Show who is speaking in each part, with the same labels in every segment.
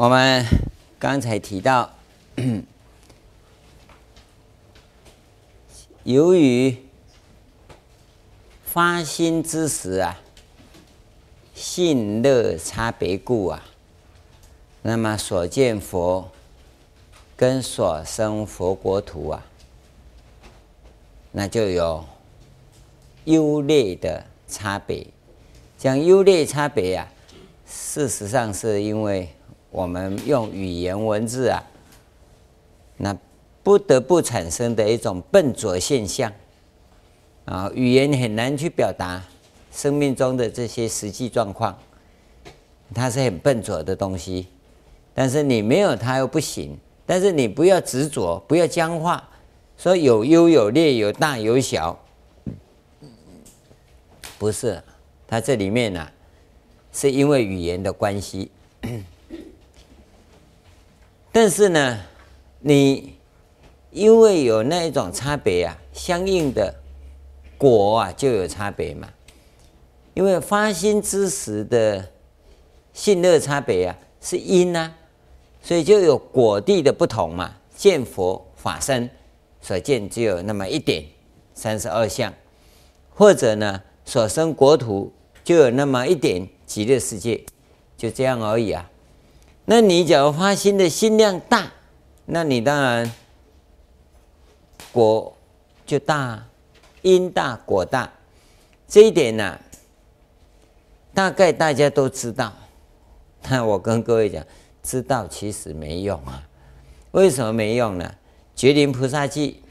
Speaker 1: 我们刚才提到，由于发心之时啊，性乐差别故啊，那么所见佛跟所生佛国土啊，那就有优劣的差别。讲优劣差别啊，事实上是因为。我们用语言文字啊，那不得不产生的一种笨拙现象啊，语言很难去表达生命中的这些实际状况，它是很笨拙的东西。但是你没有它又不行。但是你不要执着，不要僵化，说有优有劣，有大有小，不是。它这里面呢、是因为语言的关系。但是呢，你因为有那一种差别啊，相应的果啊就有差别嘛。因为发心之时的性乐差别啊是因啊，所以就有果地的不同嘛。见佛法身所见只有那么一点三十二相，或者呢所生国土就有那么一点极乐世界，就这样而已啊。那你假如发心的心量大，那你当然果就大，因大果大，这一点呢、大概大家都知道。但我跟各位讲，知道其实没用啊。为什么没用呢？觉林菩萨记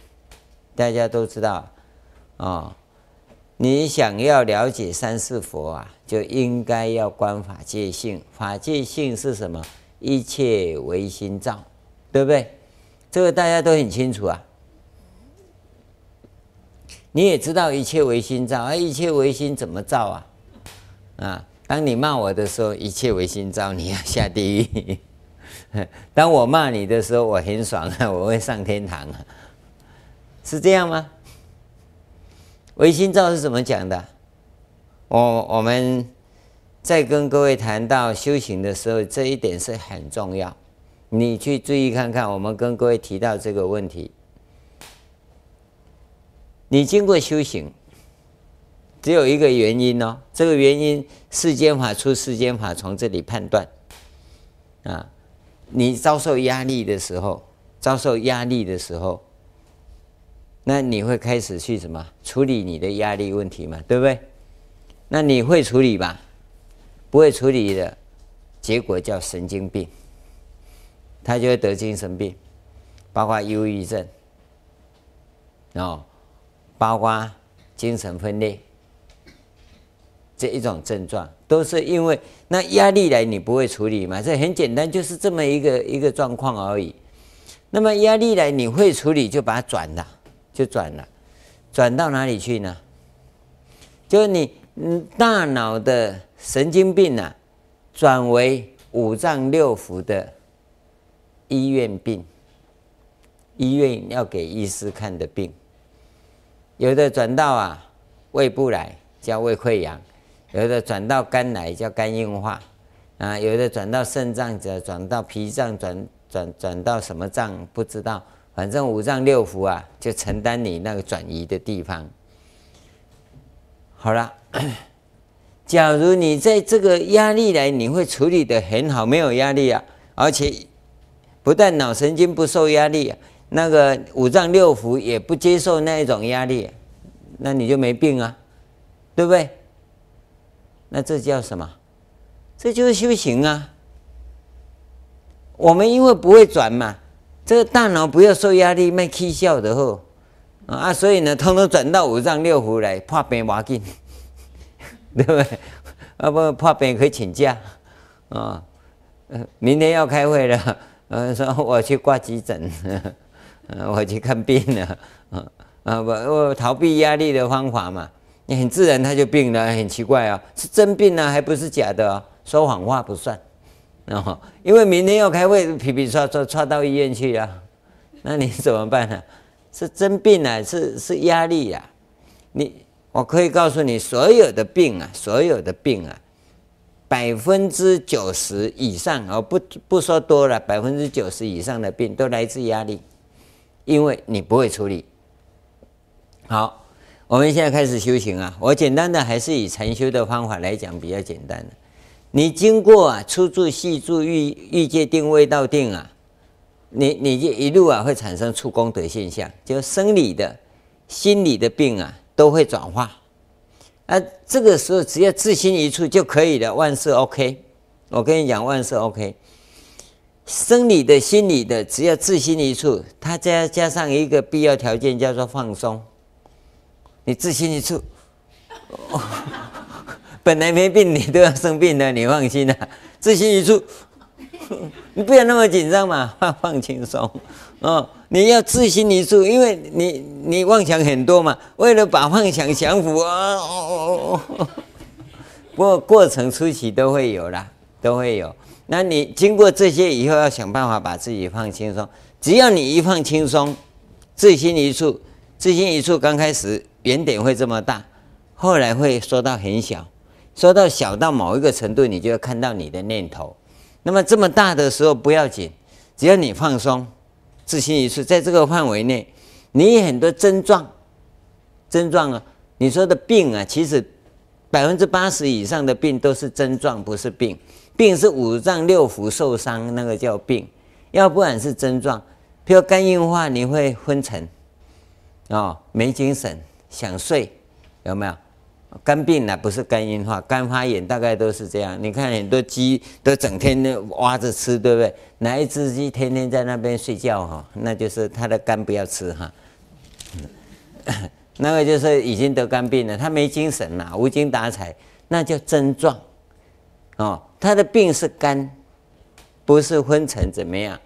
Speaker 1: 大家都知道啊、哦。你想要了解三世佛啊，就应该要观法界性。法界性是什么？一切唯心造，对不对？这个大家都很清楚啊。你也知道一切唯心造啊，一切唯心怎么造啊？啊，当你骂我的时候，一切唯心造，你要下地狱；当我骂你的时候，我很爽啊，我会上天堂啊，是这样吗？唯心造是怎么讲的？我我们。在跟各位谈到修行的时候，这一点是很重要。你去注意看看，我们跟各位提到这个问题。你经过修行，只有一个原因哦。这个原因，世间法出世间法，从这里判断。啊，你遭受压力的时候，遭受压力的时候，那你会开始去什么处理你的压力问题嘛？对不对？那你会处理吧？不会处理的结果叫神经病，他就会得精神病，包括忧郁症，哦，包括精神分裂这一种症状，都是因为那压力来你不会处理嘛？这很简单，就是这么一个一个状况而已。那么压力来你会处理，就把它转了，就转了，转到哪里去呢？就是你嗯大脑的。神经病啊，转为五脏六腑的医院病，医院要给医师看的病。有的转到啊胃部来叫胃溃疡，有的转到肝来叫肝硬化，啊，有的转到肾脏，者转到脾脏，转转转到什么脏不知道，反正五脏六腑啊就承担你那个转移的地方。好了。假如你在这个压力来，你会处理得很好，没有压力啊，而且不但脑神经不受压力，那个五脏六腑也不接受那一种压力，那你就没病啊，对不对？那这叫什么？这就是修行啊。我们因为不会转嘛，这个大脑不要受压力，卖气笑的后啊，所以呢，通通转到五脏六腑来，怕病没劲。对不对？啊不怕病可以请假啊。明天要开会了，呃，说我去挂急诊，嗯 我去看病了。啊不，我逃避压力的方法嘛，你很自然他就病了，很奇怪啊，是真病呢，还不是假的啊？说谎话不算。然啊，因为明天要开会，皮皮刷刷刷到医院去啊，那你怎么办呢？是真病啊，是是压力呀，你。我可以告诉你，所有的病啊，所有的病啊，百分之九十以上哦，不不说多了，百分之九十以上的病都来自压力，因为你不会处理。好，我们现在开始修行啊。我简单的还是以禅修的方法来讲比较简单的。你经过啊初住、细住、欲欲界定、位道定啊，你你就一路啊会产生出功德现象，就生理的、心理的病啊都会转化。啊，这个时候只要自心一处就可以了，万事 OK。我跟你讲，万事 OK。生理的、心理的，只要自心一处，它再加上一个必要条件叫做放松。你自心一处，哦，本来没病，你都要生病了，你放心啦，自心一处，你不要那么紧张嘛，放放轻松。哦，你要自心一处，因为你你妄想很多嘛，为了把妄想降服啊，哦哦哦，不过过程初期都会有啦，都会有。那你经过这些以后，要想办法把自己放轻松。只要你一放轻松，自心一处，自心一处刚开始原点会这么大，后来会缩到很小，缩到小到某一个程度，你就要看到你的念头。那么这么大的时候不要紧，只要你放松。自心一处，在这个范围内，你很多症状，症状啊，你说的病啊，其实百分之八十以上的病都是症状，不是病。病是五脏六腑受伤，那个叫病。要不然是症状，譬如肝硬化，你会昏沉，哦，没精神，想睡，有没有？肝病呢，不是肝硬化，肝发炎大概都是这样。你看很多鸡都整天挖着吃，对不对？哪一只鸡天天在那边睡觉哈？那就是它的肝不要吃哈。那个就是已经得肝病了，他没精神了，无精打采，那叫症状。哦，他的病是肝，不是昏沉怎么样？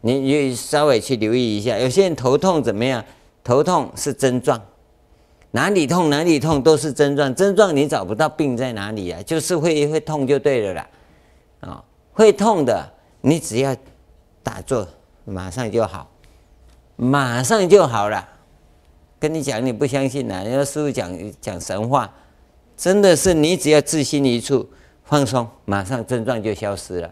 Speaker 1: 你你稍微去留意一下，有些人头痛怎么样？头痛是症状。哪里痛哪里痛都是症状，症状你找不到病在哪里啊？就是会会痛就对了啦，啊、哦，会痛的你只要打坐，马上就好，马上就好了。跟你讲你不相信啊？人家师父讲讲神话，真的是你只要自心一处放松，马上症状就消失了。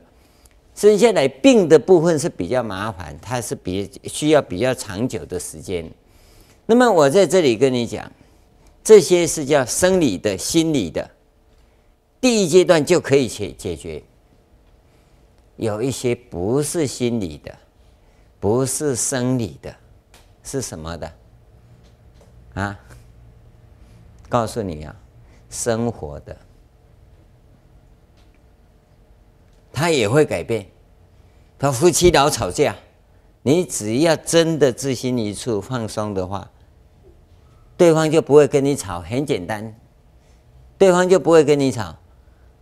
Speaker 1: 生下来病的部分是比较麻烦，它是比需要比较长久的时间。那么我在这里跟你讲。这些是叫生理的、心理的，第一阶段就可以解解决。有一些不是心理的，不是生理的，是什么的？啊？告诉你啊，生活的，他也会改变。他夫妻老吵架，你只要真的自心一处放松的话。对方就不会跟你吵，很简单，对方就不会跟你吵。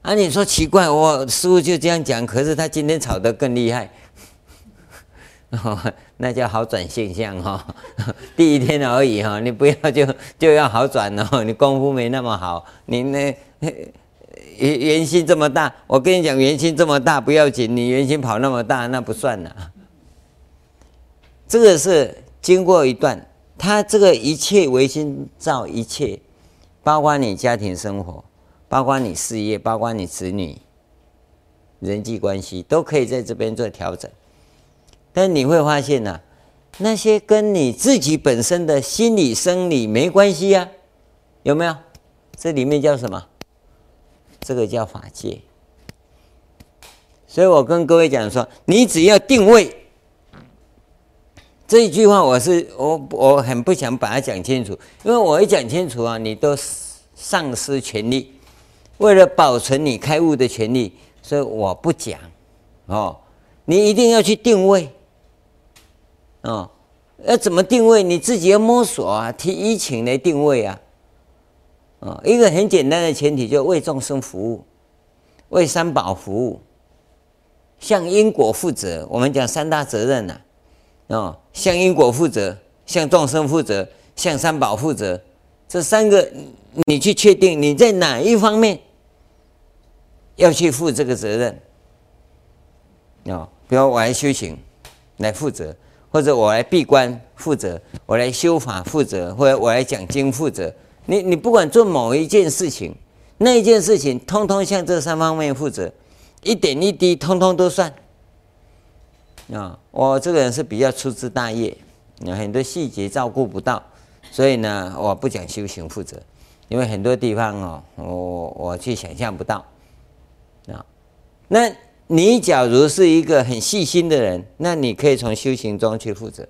Speaker 1: 啊，你说奇怪，我师傅就这样讲，可是他今天吵得更厉害，哦，那叫好转现象哈，哦。第一天而已哈，你不要就就要好转哦，你功夫没那么好，你那圆圆心这么大，我跟你讲，圆心这么大不要紧，你圆心跑那么大那不算了。这个是经过一段。他这个一切唯心造一切，包括你家庭生活，包括你事业，包括你子女人际关系，都可以在这边做调整。但你会发现呢、那些跟你自己本身的心理生理没关系呀、啊，有没有？这里面叫什么？这个叫法界。所以我跟各位讲说，你只要定位。这一句话我是我我很不想把它讲清楚，因为我一讲清楚啊，你都丧失权利。为了保存你开悟的权利，所以我不讲哦。你一定要去定位哦，要怎么定位？你自己要摸索啊，提疫情来定位啊。哦，一个很简单的前提，就为众生服务，为三宝服务，向因果负责。我们讲三大责任呐、哦，向因果负责，向众生负责，向三宝负责，这三个你去确定你在哪一方面要去负这个责任。哦，比如我来修行来负责，或者我来闭关负责，我来修法负责，或者我来讲经负责。你你不管做某一件事情，那一件事情通通向这三方面负责，一点一滴通通都算。啊，我这个人是比较粗枝大叶，有很多细节照顾不到，所以呢，我不讲修行负责，因为很多地方哦，我我去想象不到。啊，那你假如是一个很细心的人，那你可以从修行中去负责。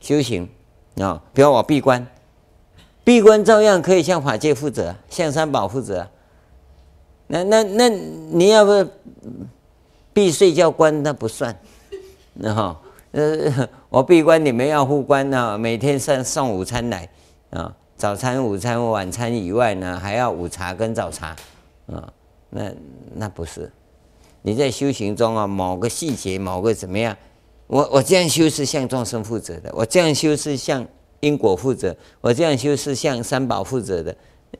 Speaker 1: 修行啊，比如我闭关，闭关照样可以向法界负责，向三宝负责。那那那你要不闭睡觉关，那不算。那哈呃，我闭关，你们要护关啊，每天送送午餐来啊，早餐、午餐、晚餐以外呢，还要午茶跟早茶啊。那那不是你在修行中啊，某个细节，某个怎么样？我我这样修是向众生负责的，我这样修是向因果负责，我这样修是向三宝负责的。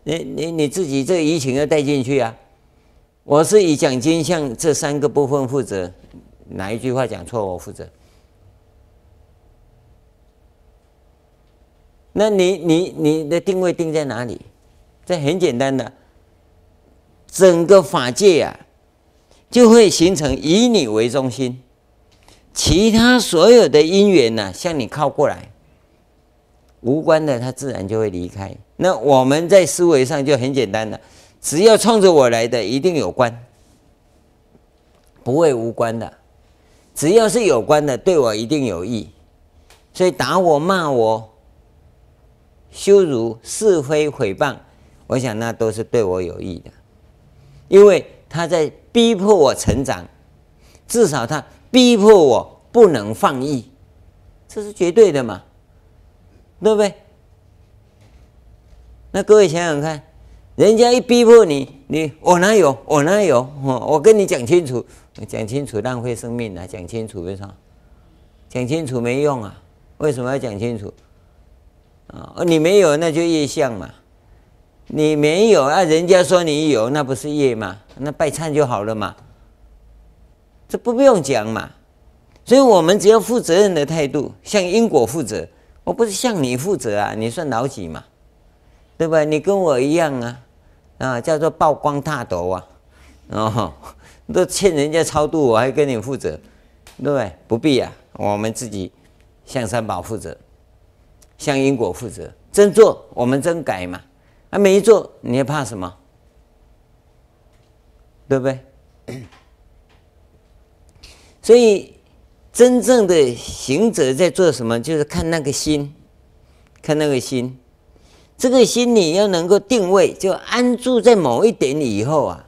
Speaker 1: 你你你自己这个移情要带进去啊！我是以讲经向这三个部分负责，哪一句话讲错我负责？那你你你的定位定在哪里？这很简单的，整个法界啊，就会形成以你为中心。其他所有的因缘呢，向你靠过来，无关的，它自然就会离开。那我们在思维上就很简单了，只要冲着我来的，一定有关，不会无关的。只要是有关的，对我一定有益。所以打我、骂我、羞辱、是非、诽谤，我想那都是对我有益的，因为他在逼迫我成长，至少他。逼迫我不能放逸，这是绝对的嘛，对不对？那各位想想看，人家一逼迫你，你我哪有我哪有？我跟你讲清楚，讲清楚浪费生命啊！讲清楚为啥？讲清楚没用啊！为什么要讲清楚？啊，你没有那就业相嘛，你没有啊，人家说你有，那不是业嘛？那拜忏就好了嘛。这不不用讲嘛，所以我们只要负责任的态度，向因果负责。我不是向你负责啊，你算老几嘛？对吧？你跟我一样啊，啊，叫做曝光大斗啊，哦，都欠人家超度，我还跟你负责，对不对？不必啊，我们自己向三宝负责，向因果负责。真做我们真改嘛，啊，没做你还怕什么？对不对？所以，真正的行者在做什么？就是看那个心，看那个心。这个心你要能够定位，就安住在某一点以后啊，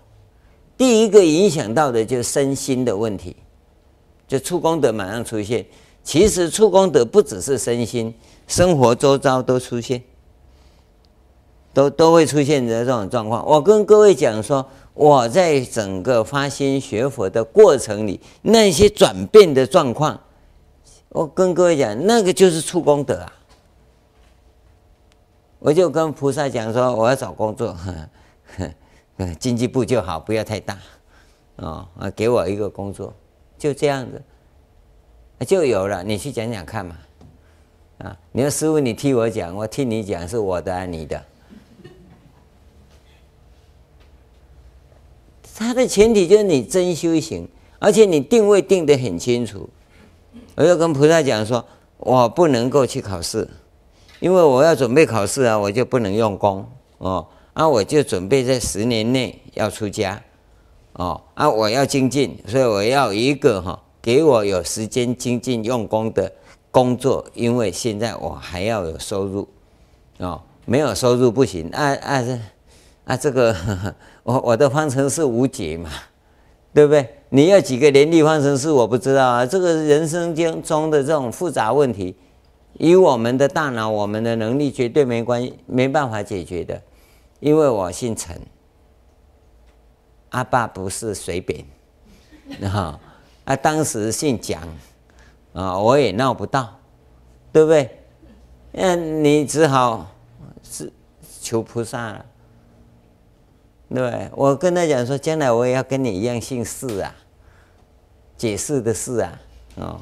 Speaker 1: 第一个影响到的就是身心的问题，就出功德马上出现。其实出功德不只是身心，生活周遭都出现，都都会出现的这种状况。我跟各位讲说。我在整个发心学佛的过程里，那些转变的状况，我跟各位讲，那个就是出功德啊！我就跟菩萨讲说，我要找工作，呵 呵经济部就好，不要太大，哦，啊，给我一个工作，就这样子，就有了。你去讲讲看嘛，啊，你说师傅，你替我讲，我替你讲，是我的，你的。它的前提就是你真修行，而且你定位定得很清楚。我就跟菩萨讲说，我不能够去考试，因为我要准备考试啊，我就不能用功哦。啊，我就准备在十年内要出家哦。啊，我要精进，所以我要一个哈，给我有时间精进用功的工作，因为现在我还要有收入哦，没有收入不行。啊啊这。啊，这个 我我的方程式无解嘛，对不对？你要几个联立方程式，我不知道啊。这个人生经中的这种复杂问题，以我们的大脑、我们的能力，绝对没关系，没办法解决的。因为我姓陈，阿爸不是随便，啊，啊，当时姓蒋，啊，我也闹不到，对不对？嗯，你只好是求菩萨了。对，我跟他讲说，将来我也要跟你一样姓释啊，解释的释啊，哦，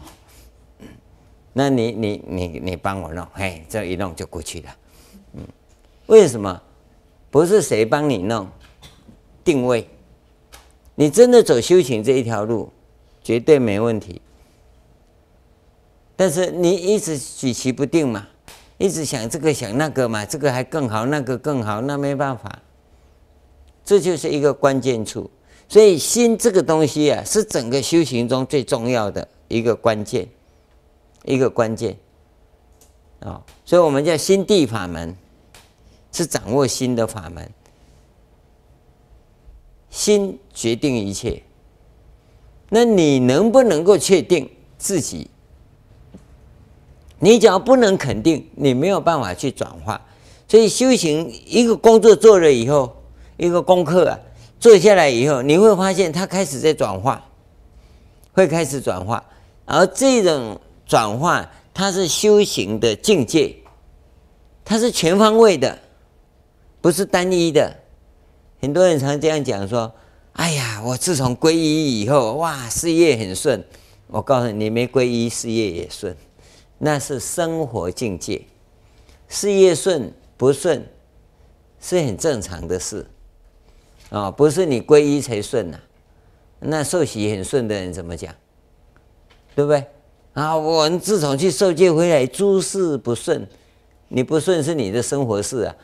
Speaker 1: 那你你你你帮我弄，嘿，这一弄就过去了，嗯，为什么？不是谁帮你弄，定位。你真的走修行这一条路，绝对没问题。但是你一直举棋不定嘛，一直想这个想那个嘛，这个还更好，那个更好，那没办法。这就是一个关键处。所以心这个东西啊，是整个修行中最重要的一个关键，一个关键啊。所以我们叫心地法门，是掌握心的法门。心决定一切，那你能不能够确定自己？你只要不能肯定，你没有办法去转化。所以修行一个工作做了以后，一个功课啊。做下来以后，你会发现它开始在转化，会开始转化，而这种转化，它是修行的境界，它是全方位的，不是单一的。很多人常这样讲说：“哎呀，我自从皈依以后，哇，事业很顺。”我告诉你，没皈依，事业也顺，那是生活境界。事业顺不顺是很正常的事。啊、哦，不是你皈依才顺呐、那受洗很顺的人怎么讲？对不对？啊，我们自从去受戒回来，诸事不顺，你不顺是你的生活事啊，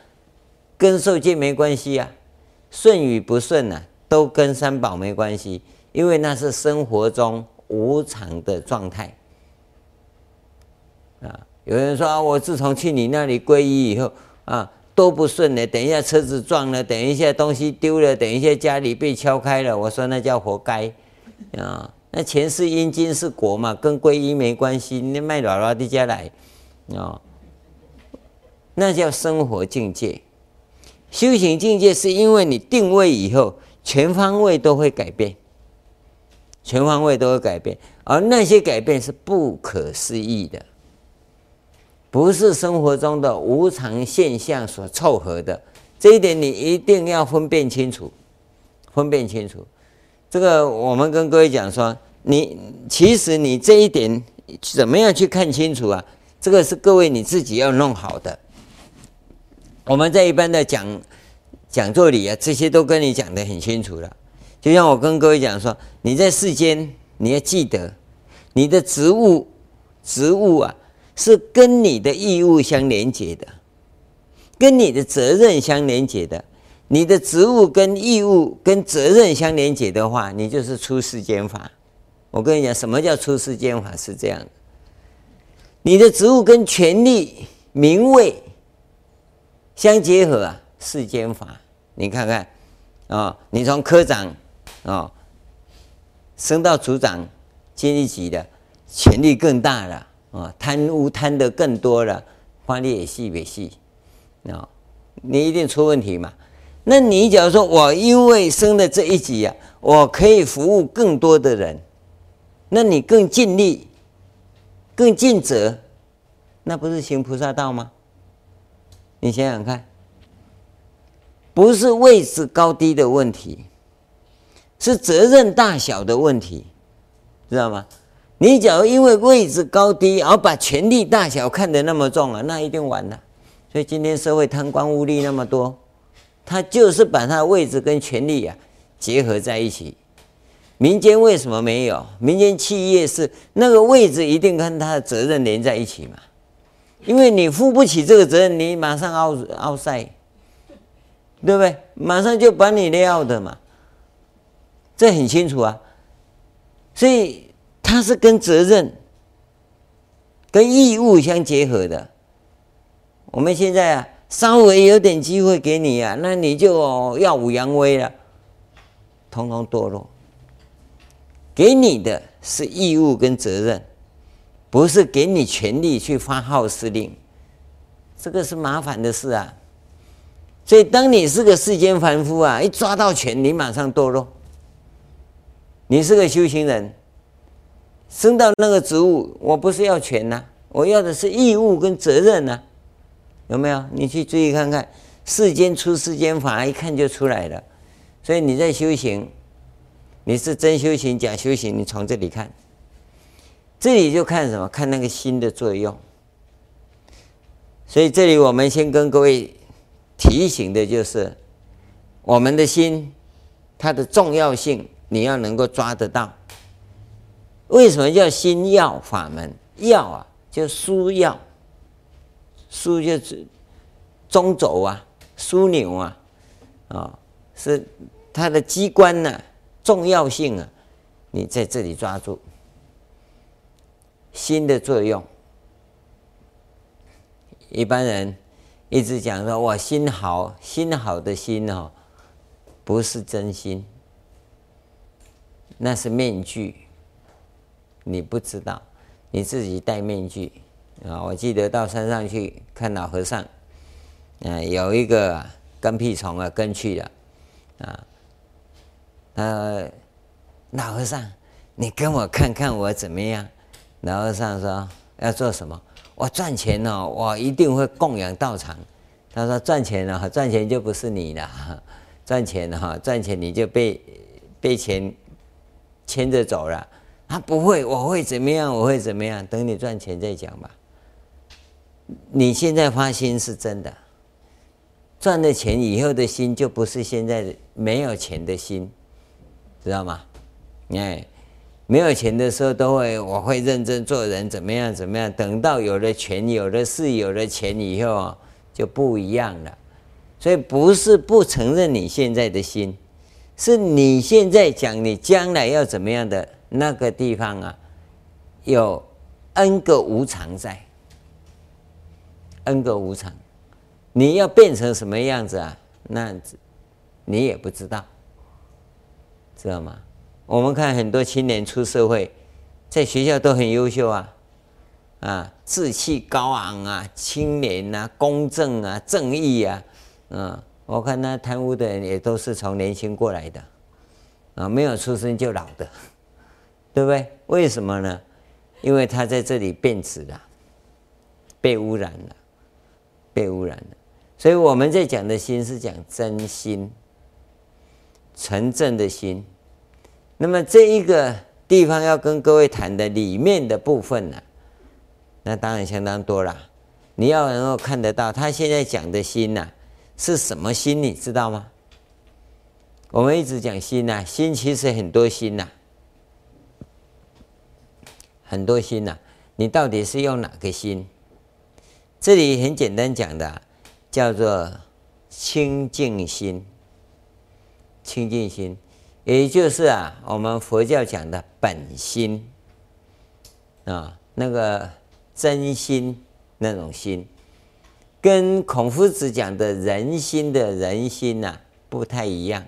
Speaker 1: 跟受戒没关系啊。顺与不顺呢、都跟三宝没关系，因为那是生活中无常的状态。啊，有人说啊，我自从去你那里皈依以后啊。都不顺了，等一下车子撞了，等一下东西丢了，等一下家里被敲开了，我说那叫活该啊！那前世因今世果嘛，跟皈依没关系。你卖姥姥的家来哦，那叫生活境界。修行境界是因为你定位以后，全方位都会改变，全方位都会改变，而那些改变是不可思议的。不是生活中的无常现象所凑合的，这一点你一定要分辨清楚，分辨清楚。这个我们跟各位讲说，你其实你这一点怎么样去看清楚啊？这个是各位你自己要弄好的。我们在一般的讲讲座里啊，这些都跟你讲得很清楚了。就像我跟各位讲说，你在世间你要记得，你的职务职务啊。是跟你的义务相连接的，跟你的责任相连接的。你的职务跟义务跟责任相连接的话，你就是出世间法。我跟你讲，什么叫出世间法？是这样？的：你的职务跟权力、名位相结合啊，世间法。你看看啊、哦，你从科长啊、哦、升到组长、经理级的，权力更大了。啊，贪污贪得更多了，法律也细也细，啊，你一定出问题嘛？那你假如说我因为升了这一级、啊，我可以服务更多的人，那你更尽力、更尽责，那不是行菩萨道吗？你想想看，不是位置高低的问题，是责任大小的问题，知道吗？你假如因为位置高低而把权力大小看得那么重啊，那一定完了。所以今天社会贪官污吏那么多，他就是把他的位置跟权力啊结合在一起。民间为什么没有？民间企业是那个位置一定跟他的责任连在一起嘛？因为你负不起这个责任，你马上奥奥赛，对不对？马上就把你撂的嘛，这很清楚啊。所以。它是跟责任、跟义务相结合的。我们现在啊，稍微有点机会给你啊，那你就耀武扬威了，通通堕落。给你的是义务跟责任，不是给你权力去发号施令，这个是麻烦的事啊。所以，当你是个世间凡夫啊，一抓到权，你马上堕落。你是个修行人。升到那个职务，我不是要权呐、我要的是义务跟责任呐、有没有？你去注意看看，世间出世间法，一看就出来了。所以你在修行，你是真修行假修行，你从这里看，这里就看什么？看那个心的作用。所以这里我们先跟各位提醒的就是，我们的心它的重要性你要能够抓得到。为什么叫心要法门？要啊，就枢要，枢就是中轴啊，枢纽啊，啊、是它的机关呢、重要性啊，你在这里抓住心的作用。一般人一直讲说，我心好，心好的心哦，不是真心，那是面具。你不知道，你自己戴面具啊！我记得到山上去看老和尚，啊，有一个跟屁虫啊跟去了，啊，他老和尚，你跟我看看我怎么样？老和尚说要做什么？我赚钱哦，我一定会供养道场。他说赚钱了哈，赚钱就不是你了，赚钱了哈，赚钱你就被被钱牵着走了。他不会，我会怎么样？我会怎么样？等你赚钱再讲吧。你现在发心是真的，赚了钱以后的心就不是现在没有钱的心，知道吗？哎，没有钱的时候都会，我会认真做人，怎么样？怎么样？等到有了权、有了势、有了钱以后，就不一样了。所以不是不承认你现在的心，是你现在讲你将来要怎么样的。那个地方啊，有 N 个无常在，N 个无常，你要变成什么样子啊？那样子你也不知道，知道吗？我们看很多青年出社会，在学校都很优秀啊，啊，志气高昂啊，清廉啊，公正啊，正义啊，嗯，我看那贪污的人也都是从年轻过来的，啊，没有出生就老的。对不对？为什么呢？因为他在这里变质了，被污染了，被污染了。所以我们在讲的心是讲真心、纯正的心。那么这一个地方要跟各位谈的里面的部分呢，那当然相当多了。你要能够看得到，他现在讲的心呐，是什么心？你知道吗？我们一直讲心呐，心其实很多心呐。很多心呐、你到底是用哪个心？这里很简单讲的，叫做清净心。清净心，也就是啊，我们佛教讲的本心。啊，那个真心那种心，跟孔夫子讲的人心的人心呐、不太一样，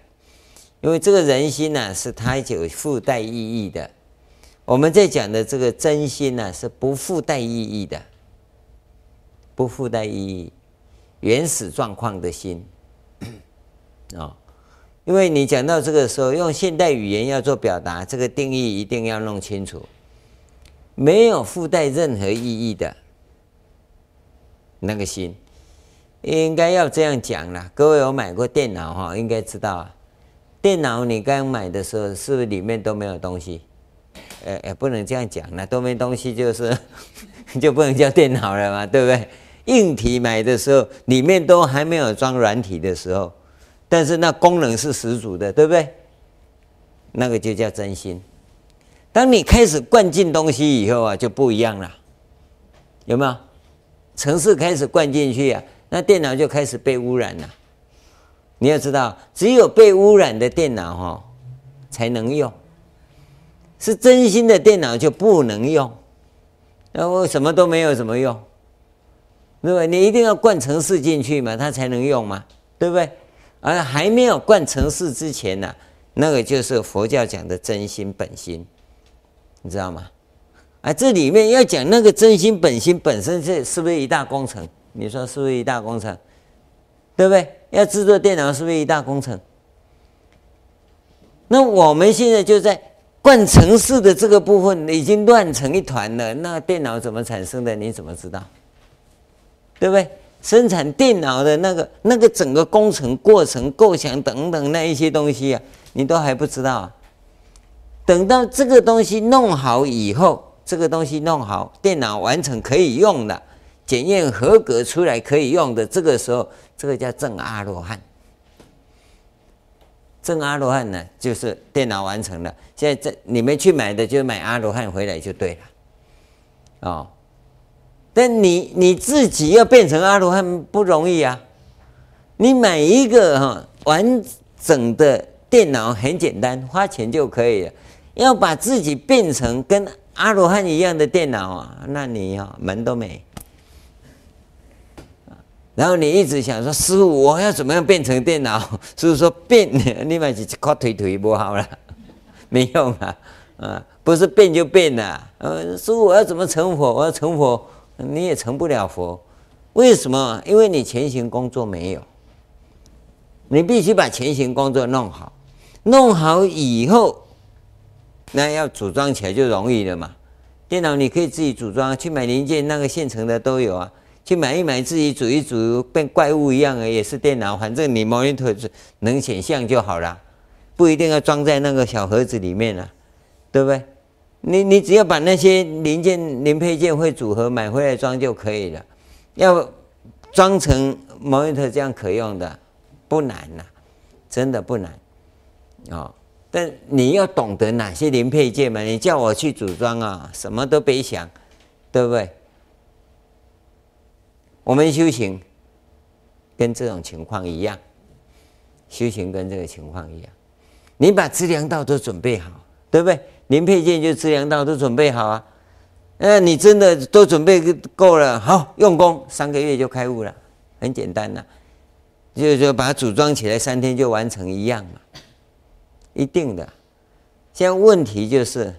Speaker 1: 因为这个人心呐、是它有附带意义的。我们在讲的这个真心呢，是不附带意义的，不附带意义，原始状况的心。啊。因为你讲到这个时候，用现代语言要做表达，这个定义一定要弄清楚，没有附带任何意义的那个心，应该要这样讲了。各位有买过电脑哈，应该知道啊。电脑你刚买的时候，是不是里面都没有东西？呃，也不能这样讲，了都没东西，就是 就不能叫电脑了嘛，对不对？硬体买的时候，里面都还没有装软体的时候，但是那功能是十足的，对不对？那个就叫真心。当你开始灌进东西以后啊，就不一样了，有没有？程式开始灌进去啊，那电脑就开始被污染了。你要知道，只有被污染的电脑哈，才能用。是真心的电脑就不能用，那我什么都没有怎么用？对不对？你一定要灌程式进去嘛，它才能用嘛，对不对？而还没有灌程式之前呢、那个就是佛教讲的真心本心，你知道吗？啊，这里面要讲那个真心本心本身是是不是一大工程？你说是不是一大工程？对不对？要制作电脑是不是一大工程？那我们现在就在。灌程式的这个部分已经乱成一团了，那电脑怎么产生的？你怎么知道？对不对？生产电脑的那个、那个整个工程过程、构想等等那一些东西啊，你都还不知道啊。等到这个东西弄好以后，这个东西弄好，电脑完成可以用的，检验合格出来可以用的，这个时候，这个叫正阿罗汉。正阿罗汉呢，就是电脑完成了。现在这你们去买的，就买阿罗汉回来就对了。哦，但你你自己要变成阿罗汉不容易啊。你买一个哈完整的电脑很简单，花钱就可以了。要把自己变成跟阿罗汉一样的电脑啊，那你啊门都没。然后你一直想说，师傅，我要怎么样变成电脑？师傅说变，你们是靠腿腿不好了，没用啊，啊，不是变就变了。呃，师傅，我要怎么成佛？我要成佛，你也成不了佛。为什么？因为你前行工作没有，你必须把前行工作弄好，弄好以后，那要组装起来就容易了嘛。电脑你可以自己组装，去买零件，那个现成的都有啊。去买一买，自己组一组，变怪物一样的也是电脑。反正你 monitor 能显像就好了，不一定要装在那个小盒子里面了，对不对？你你只要把那些零件、零配件会组合买回来装就可以了。要装成 monitor 这样可用的，不难呐，真的不难哦。但你要懂得哪些零配件嘛？你叫我去组装啊，什么都别想，对不对？我们修行跟这种情况一样，修行跟这个情况一样，你把资粮道都准备好，对不对？零配件就资粮道都准备好啊。那你真的都准备够了，好用功，三个月就开悟了，很简单呐、啊。就是说把它组装起来，三天就完成一样嘛，一定的。现在问题就是。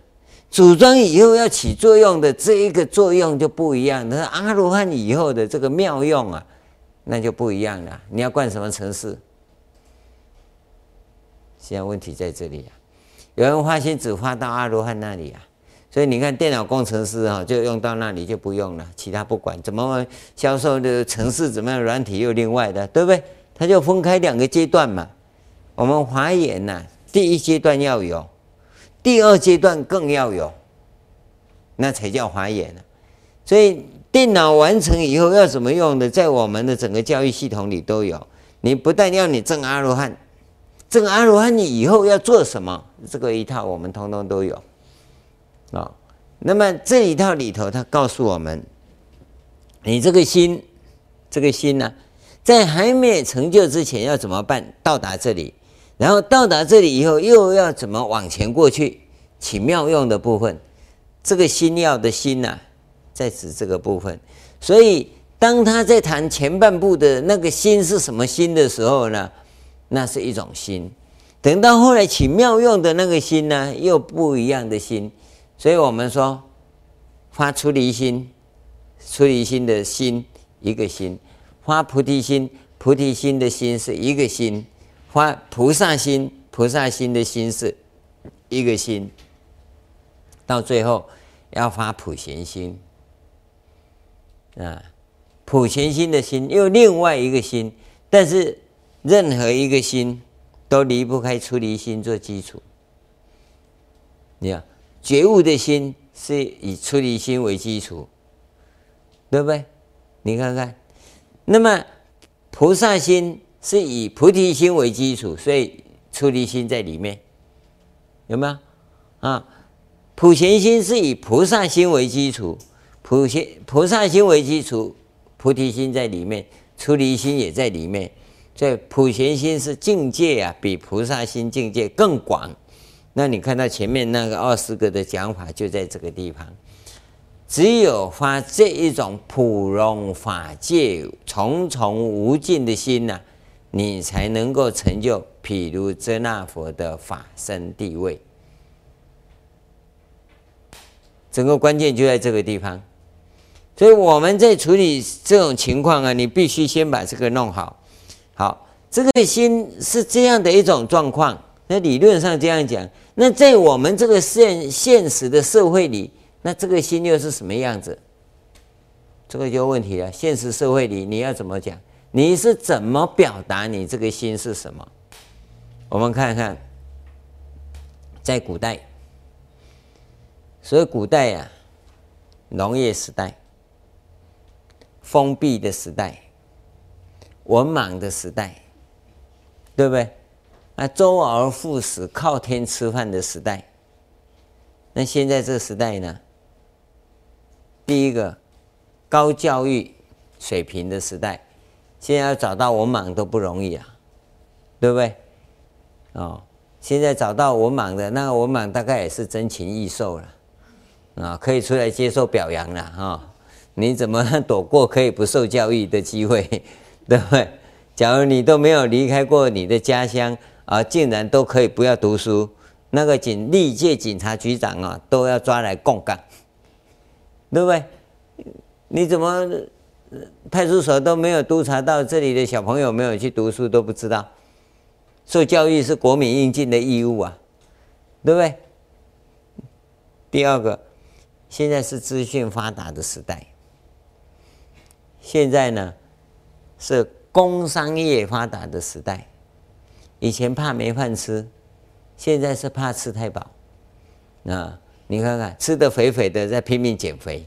Speaker 1: 组装以后要起作用的这一个作用就不一样，那阿罗汉以后的这个妙用啊，那就不一样了。你要灌什么城市？现在问题在这里啊，有人花心只花到阿罗汉那里啊，所以你看电脑工程师啊，就用到那里就不用了，其他不管。怎么销售的城市怎么样，软体又另外的，对不对？它就分开两个阶段嘛。我们华严呐，第一阶段要有。第二阶段更要有，那才叫华严呢。所以电脑完成以后要怎么用的，在我们的整个教育系统里都有。你不但要你证阿罗汉，证阿罗汉你以后要做什么，这个一套我们通通都有啊。那么这一套里头，它告诉我们，你这个心，这个心呢，在还没成就之前要怎么办？到达这里。然后到达这里以后，又要怎么往前过去？起妙用的部分，这个心要的心呐、在指这个部分。所以，当他在谈前半部的那个心是什么心的时候呢，那是一种心。等到后来起妙用的那个心呢，又不一样的心。所以我们说，发出离心，出离心的心一个心；发菩提心，菩提心的心是一个心。发菩萨心，菩萨心的心是一个心，到最后要发普贤心啊，普贤心的心又另外一个心，但是任何一个心都离不开出离心做基础。你看，觉悟的心是以出离心为基础，对不对？你看看，那么菩萨心。是以菩提心为基础，所以出离心在里面，有没有啊？普贤心是以菩萨心为基础，普贤菩萨心为基础，菩提心在里面，出离心也在里面。这普贤心是境界啊，比菩萨心境界更广。那你看到前面那个二十个的讲法，就在这个地方。只有发这一种普融法界重重无尽的心呐、你才能够成就，譬如遮那佛的法身地位。整个关键就在这个地方，所以我们在处理这种情况啊，你必须先把这个弄好。好，这个心是这样的一种状况，那理论上这样讲，那在我们这个现现实的社会里，那这个心又是什么样子？这个就问题了。现实社会里，你要怎么讲？你是怎么表达你这个心是什么？我们看看，在古代，所以古代呀、啊，农业时代，封闭的时代，文盲的时代，对不对？啊，周而复始靠天吃饭的时代。那现在这个时代呢？第一个高教育水平的时代，现在要找到文盲都不容易啊，对不对？哦，现在找到文盲的那个文盲大概也是真禽异兽了，啊，可以出来接受表扬了哈。你怎么躲过可以不受教育的机会，对不对？假如你都没有离开过你的家乡啊，竟然都可以不要读书，那个警历届警察局长啊都要抓来共干，对不对？你怎么派出所都没有督察到这里的小朋友没有去读书都不知道？受教育是国民应尽的义务啊，对不对？第二个，现在是资讯发达的时代。现在呢，是工商业发达的时代。以前怕没饭吃，现在是怕吃太饱。啊，你看看，吃得肥肥的在拼命减肥，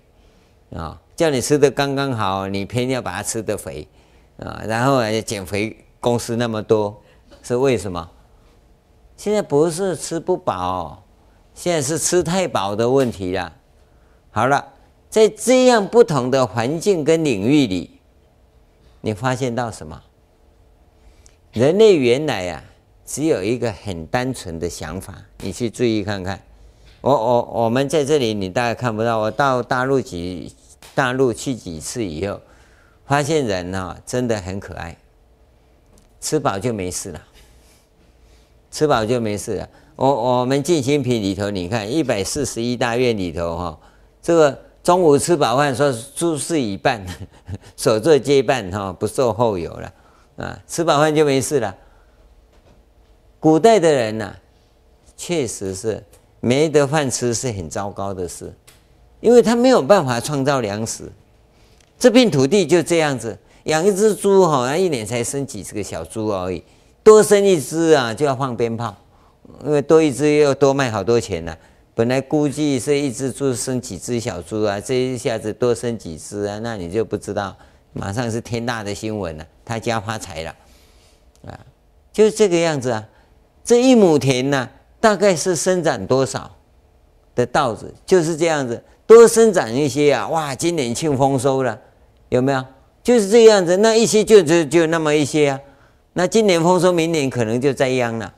Speaker 1: 啊，叫你吃的刚刚好，你偏要把它吃的肥，啊，然后减肥公司那么多，是为什么？现在不是吃不饱，现在是吃太饱的问题了。好了。在这样不同的环境跟领域里，你发现到什么？人类原来啊，只有一个很单纯的想法。你去注意看看，我我我们在这里，你大概看不到。我到大陆几大陆去几次以后，发现人啊，真的很可爱，吃饱就没事了，吃饱就没事了。我我们进行品里头，你看一百四十一大院里头哈，这个。中午吃饱饭，说诸事已办，所作皆办，哈，不受后有了，啊，吃饱饭就没事了。古代的人呐，确实是没得饭吃是很糟糕的事，因为他没有办法创造粮食。这片土地就这样子，养一只猪，好像一年才生几十个小猪而已，多生一只啊，就要放鞭炮，因为多一只又多卖好多钱呢。本来估计是一只猪生几只小猪啊，这一下子多生几只啊，那你就不知道，马上是天大的新闻了，他家发财了，啊，就是这个样子啊。这一亩田呢，大概是生长多少的稻子，就是这样子，多生长一些啊，哇，今年庆丰收了，有没有？就是这样子，那一些就就就那么一些啊，那今年丰收，明年可能就灾秧了。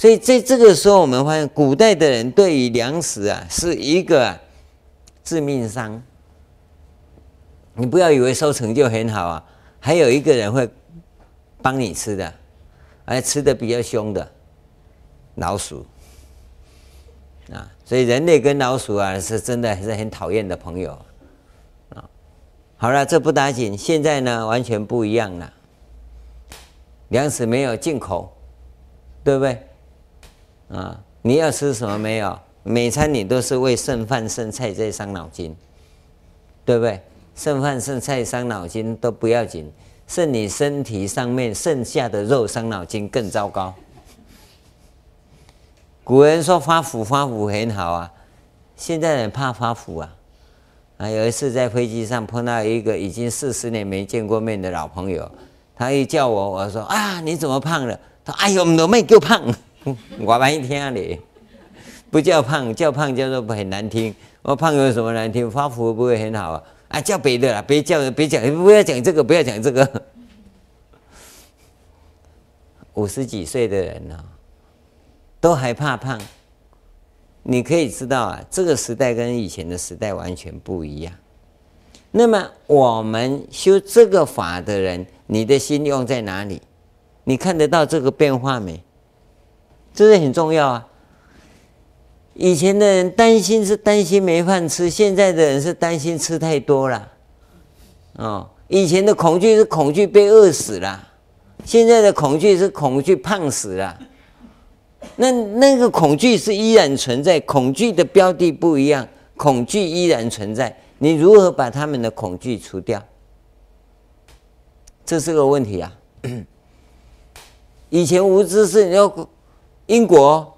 Speaker 1: 所以在这个时候，我们发现古代的人对于粮食啊，是一个、致命伤。你不要以为收成就很好啊，还有一个人会帮你吃的，而吃的比较凶的老鼠啊。所以人类跟老鼠啊，是真的是很讨厌的朋友啊。好了，这不打紧，现在呢完全不一样了，粮食没有进口，对不对？啊，你要吃什么没有？每餐你都是为剩饭剩菜在伤脑筋，对不对？剩饭剩菜伤脑筋都不要紧，剩你身体上面剩下的肉伤脑筋更糟糕。古人说发福发福很好啊，现在人怕发福啊。啊，有一次在飞机上碰到一个已经四十年没见过面的老朋友，他一叫我，我说啊，你怎么胖了？他哎呦，我没够胖。我蛮一听的，不叫胖，叫胖叫做很难听。我胖有什么难听？发福不会很好啊？啊，叫别的啦，别叫，别讲，不要讲这个，不要讲这个。五十几岁的人呢，都还怕胖。你可以知道啊，这个时代跟以前的时代完全不一样。那么我们修这个法的人，你的心用在哪里？你看得到这个变化没？这是很重要啊！以前的人担心是担心没饭吃，现在的人是担心吃太多了。哦，以前的恐惧是恐惧被饿死了，现在的恐惧是恐惧胖死了。那那个恐惧是依然存在，恐惧的标的不一样，恐惧依然存在。你如何把他们的恐惧除掉？这是个问题啊！以前无知是，你要。英国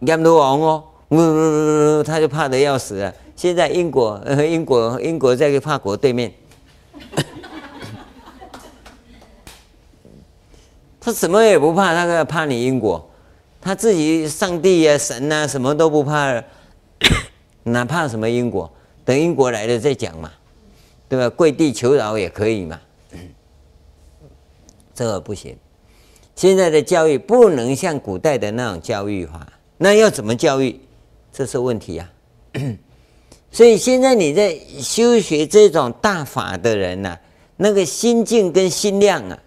Speaker 1: 阎罗王哦，呜呜呜呜，他就怕得要死了。现在英国，呃英国，英国在法国对面，他什么也不怕，他怕你英国，他自己上帝啊、神啊，什么都不怕，哪怕什么英国？等英国来了再讲嘛，对吧？跪地求饶也可以嘛，这个不行。现在的教育不能像古代的那种教育法，那要怎么教育？这是问题啊。所以现在你在修学这种大法的人呐、那个心境跟心量啊，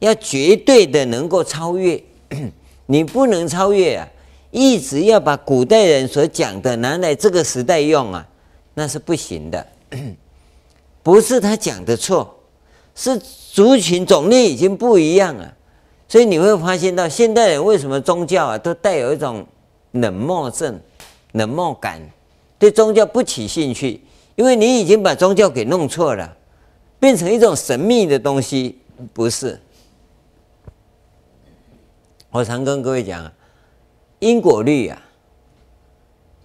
Speaker 1: 要绝对的能够超越。你不能超越啊，一直要把古代人所讲的拿来这个时代用啊。那是不行的，不是他讲的错，是族群种类已经不一样了，所以你会发现到现代人为什么宗教啊都带有一种冷漠症、冷漠感，对宗教不起兴趣，因为你已经把宗教给弄错了，变成一种神秘的东西，不是。我常跟各位讲啊，因果律啊。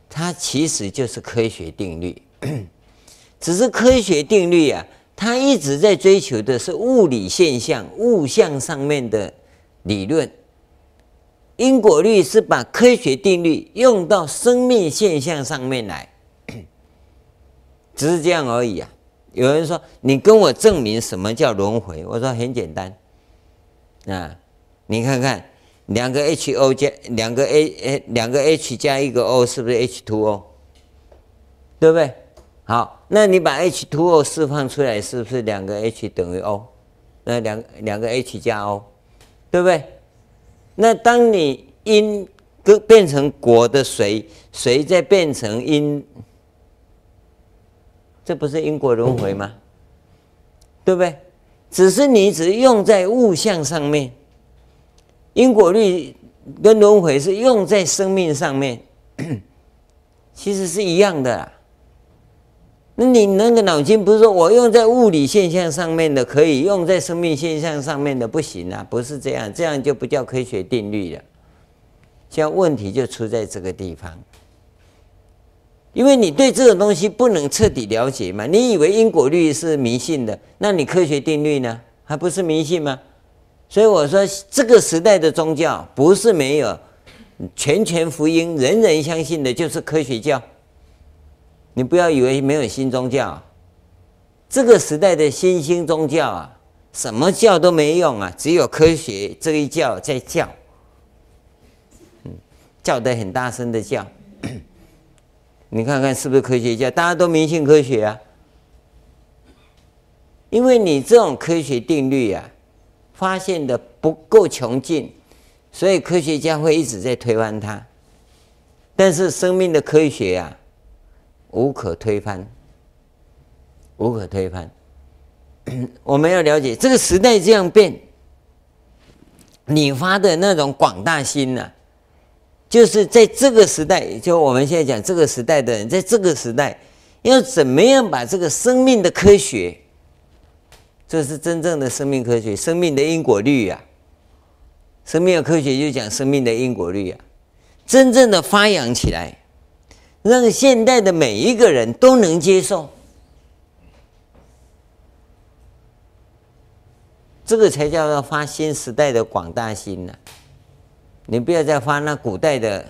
Speaker 1: 它其实就是科学定律，只是科学定律啊，它一直在追求的是物理现象、物象上面的理论。因果律是把科学定律用到生命现象上面来，只是这样而已啊。有人说：“你跟我证明什么叫轮回？”我说：“很简单，啊，你看看。”两个 H O 加两个 A A 两个 H 加一个 O 是不是 H two O？对不对？好，那你把 H two O 释放出来，是不是两个 H 等于 O？那两两个 H 加 O，对不对？那当你因跟变成果的谁，谁再变成因，这不是因果轮回吗？对不对？只是你只用在物象上面。因果律跟轮回是用在生命上面，其实是一样的。那你那个脑筋不是说我用在物理现象上面的可以，用在生命现象上面的不行啊？不是这样，这样就不叫科学定律了。现在问题就出在这个地方，因为你对这种东西不能彻底了解嘛。你以为因果律是迷信的，那你科学定律呢？还不是迷信吗？所以我说，这个时代的宗教不是没有全权福音，人人相信的，就是科学教。你不要以为没有新宗教，这个时代的新兴宗教啊，什么教都没用啊，只有科学这一教在叫，嗯，叫得很大声的叫。你看看是不是科学家？大家都迷信科学啊，因为你这种科学定律啊。发现的不够穷尽，所以科学家会一直在推翻它。但是生命的科学啊，无可推翻，无可推翻。我们要了解这个时代这样变，你发的那种广大心呐、就是在这个时代，就我们现在讲这个时代的人，在这个时代要怎么样把这个生命的科学。这是真正的生命科学，生命的因果律呀、生命的科学就讲生命的因果律呀、真正的发扬起来，让现代的每一个人都能接受，这个才叫做发新时代的广大心呢、你不要再发那古代的，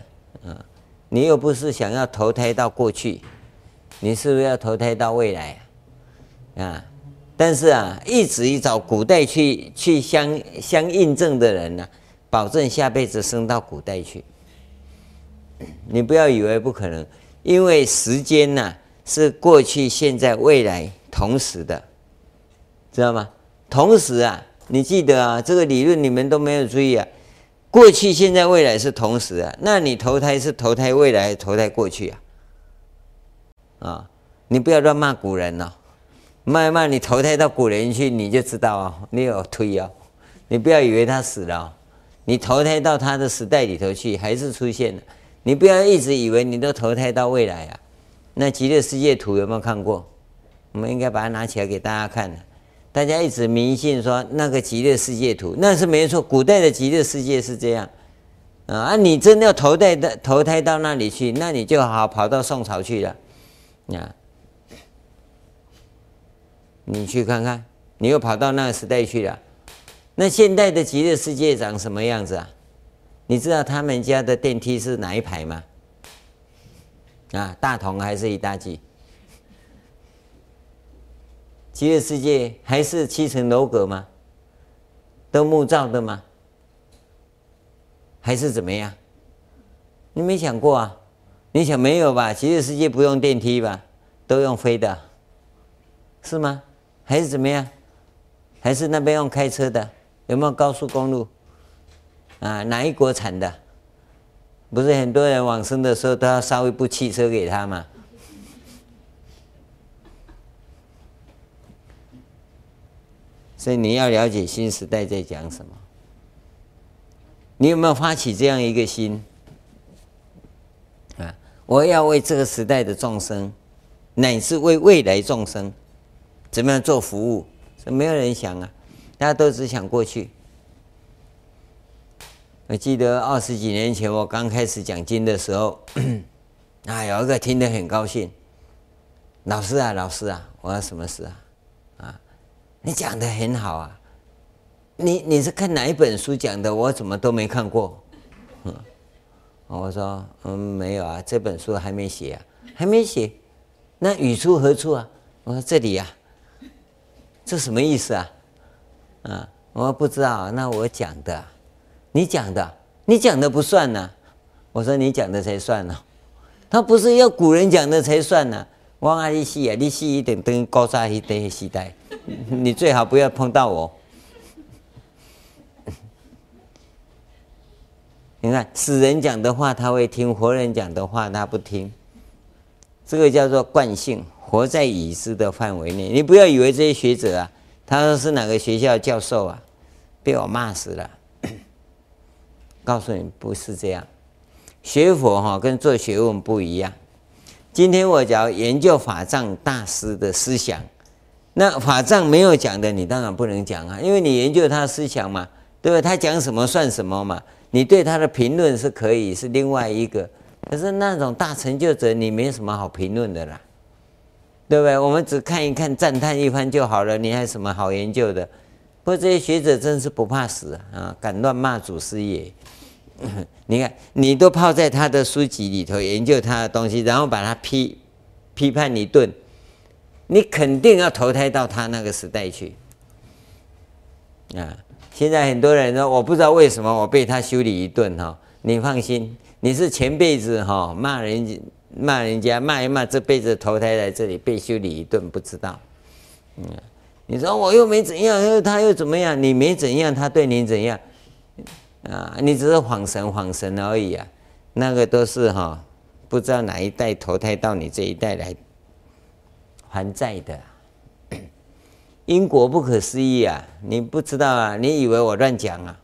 Speaker 1: 啊，你又不是想要投胎到过去，你是不是要投胎到未来啊？但是啊，一直一找古代去去相相印证的人呢、保证下辈子升到古代去。你不要以为不可能，因为时间呐、啊、是过去、现在、未来同时的，知道吗？同时啊，你记得啊，这个理论你们都没有注意啊，过去、现在、未来是同时啊，那你投胎是投胎未来，投胎过去啊？啊，你不要乱骂古人哦。慢慢你投胎到古人去，你就知道哦，你有推哦，你不要以为他死了哦，你投胎到他的时代里头去，还是出现了。你不要一直以为你都投胎到未来啊。那极乐世界图有没有看过？我们应该把它拿起来给大家看。大家一直迷信说那个极乐世界图，那是没错，古代的极乐世界是这样啊。你真的要投胎的投胎到那里去，那你就好跑到宋朝去了啊。你去看看，你又跑到那个时代去了，那现代的极乐世界长什么样子啊？你知道他们家的电梯是哪一排吗？啊，大同还是一大纪？极乐世界还是七层楼阁吗？都木造的吗？还是怎么样？你没想过啊？你想没有吧？极乐世界不用电梯吧？都用飞的，是吗？还是怎么样？还是那边用开车的？有没有高速公路？啊，哪一国产的？不是很多人往生的时候都要烧一部汽车给他吗？所以你要了解新时代在讲什么。你有没有发起这样一个心？啊，我要为这个时代的众生，乃至为未来众生，怎么样做服务？没有人想啊。大家都只想过去。我记得二十几年前我刚开始讲经的时候，啊，有一个听得很高兴，老师啊，老师啊，我要什么事啊？啊，你讲的很好啊，你你是看哪一本书讲的？我怎么都没看过。嗯，我说嗯没有啊，这本书还没写啊，还没写。那语出何处啊？我说这里呀，这什么意思啊？啊，我说不知道，那我讲的，你讲的，你讲的不算呢、啊。我说你讲的才算呢、啊。他不是要古人讲的才算呢、啊。我爱你死啊，你死一点等高沙一等时代，你最好不要碰到我。你看死人讲的话他会听，活人讲的话他不听。这个叫做惯性，活在已知的范围内。你不要以为这些学者啊。他说是哪个学校教授啊？被我骂死了。告诉你不是这样，学佛哈跟做学问不一样。今天我讲研究法藏大师的思想，那法藏没有讲的，你当然不能讲啊，因为你研究他的思想嘛，对不对？他讲什么算什么嘛？你对他的评论是可以是另外一个，可是那种大成就者，你没什么好评论的啦。对不对？我们只看一看，赞叹一番就好了。你还有什么好研究的？不过这些学者真是不怕死啊，敢乱骂祖师爷。你看，你都泡在他的书籍里头研究他的东西，然后把他批批判一顿，你肯定要投胎到他那个时代去啊！现在很多人说，我不知道为什么我被他修理一顿哈。你放心，你是前辈子哈骂人。骂人家骂一骂，这辈子投胎来这里被修理一顿，不知道。嗯，你说我又没怎样，又他又怎么样？你没怎样，他对你怎样？啊，你只是恍神恍神而已啊。那个都是哈，不知道哪一代投胎到你这一代来还债的。因果不可思议啊！你不知道啊？你以为我乱讲啊？